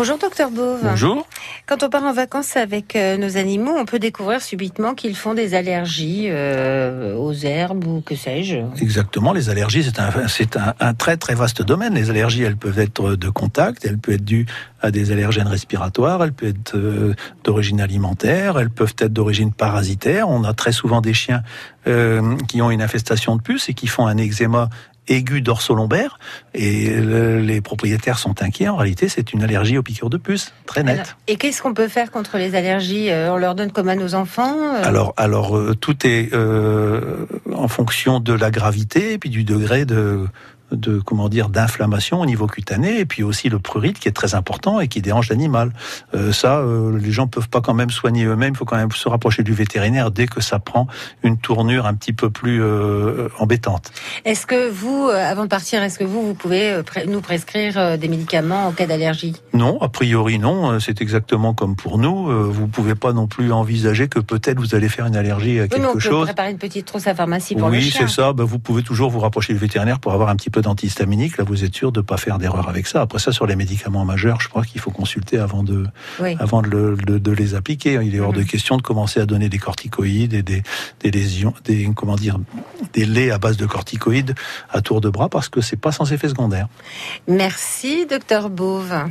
Bonjour docteur Beauve. Bonjour. Quand on part en vacances avec euh, nos animaux, on peut découvrir subitement qu'ils font des allergies euh, aux herbes ou que sais-je. Exactement, les allergies, c'est un, c'est un, un, très très vaste domaine. Les allergies, elles peuvent être de contact, elles peuvent être dues à des allergènes respiratoires, elles peuvent être euh, d'origine alimentaire, elles peuvent être d'origine parasitaire. On a très souvent des chiens euh, qui ont une infestation de puces et qui font un eczéma aigu dorso-lombaire et le, les propriétaires sont inquiets. En réalité, c'est une allergie aux piqûres de puces, très nette. Alors, et qu'est-ce qu'on peut faire contre les allergies euh, On leur donne comme à nos enfants euh? Alors, alors euh, tout est euh, en fonction de la gravité et puis du degré de de comment dire d'inflammation au niveau cutané et puis aussi le prurite qui est très important et qui dérange l'animal. Euh, ça, euh, les gens peuvent pas quand même soigner eux-mêmes. Il faut quand même se rapprocher du vétérinaire dès que ça prend une tournure un petit peu plus euh, embêtante. Est-ce que vous, avant de partir, est-ce que vous vous pouvez nous prescrire des médicaments en cas d'allergie? Non, a priori non. C'est exactement comme pour nous. Vous pouvez pas non plus envisager que peut-être vous allez faire une allergie à quelque oui, mais on chose. Préparer une petite trousse à pharmacie pour oui, le chien. c'est ça. Ben, vous pouvez toujours vous rapprocher du vétérinaire pour avoir un petit peu d'antihistaminique, là vous êtes sûr de ne pas faire d'erreur avec ça. Après ça, sur les médicaments majeurs, je crois qu'il faut consulter avant de, oui. avant de, le, de, de, les appliquer. Il est hors de question de commencer à donner des corticoïdes et des, des lésions, des, comment dire, des laits à base de corticoïdes à tour de bras parce que c'est pas sans effet secondaire. Merci, docteur Beauve.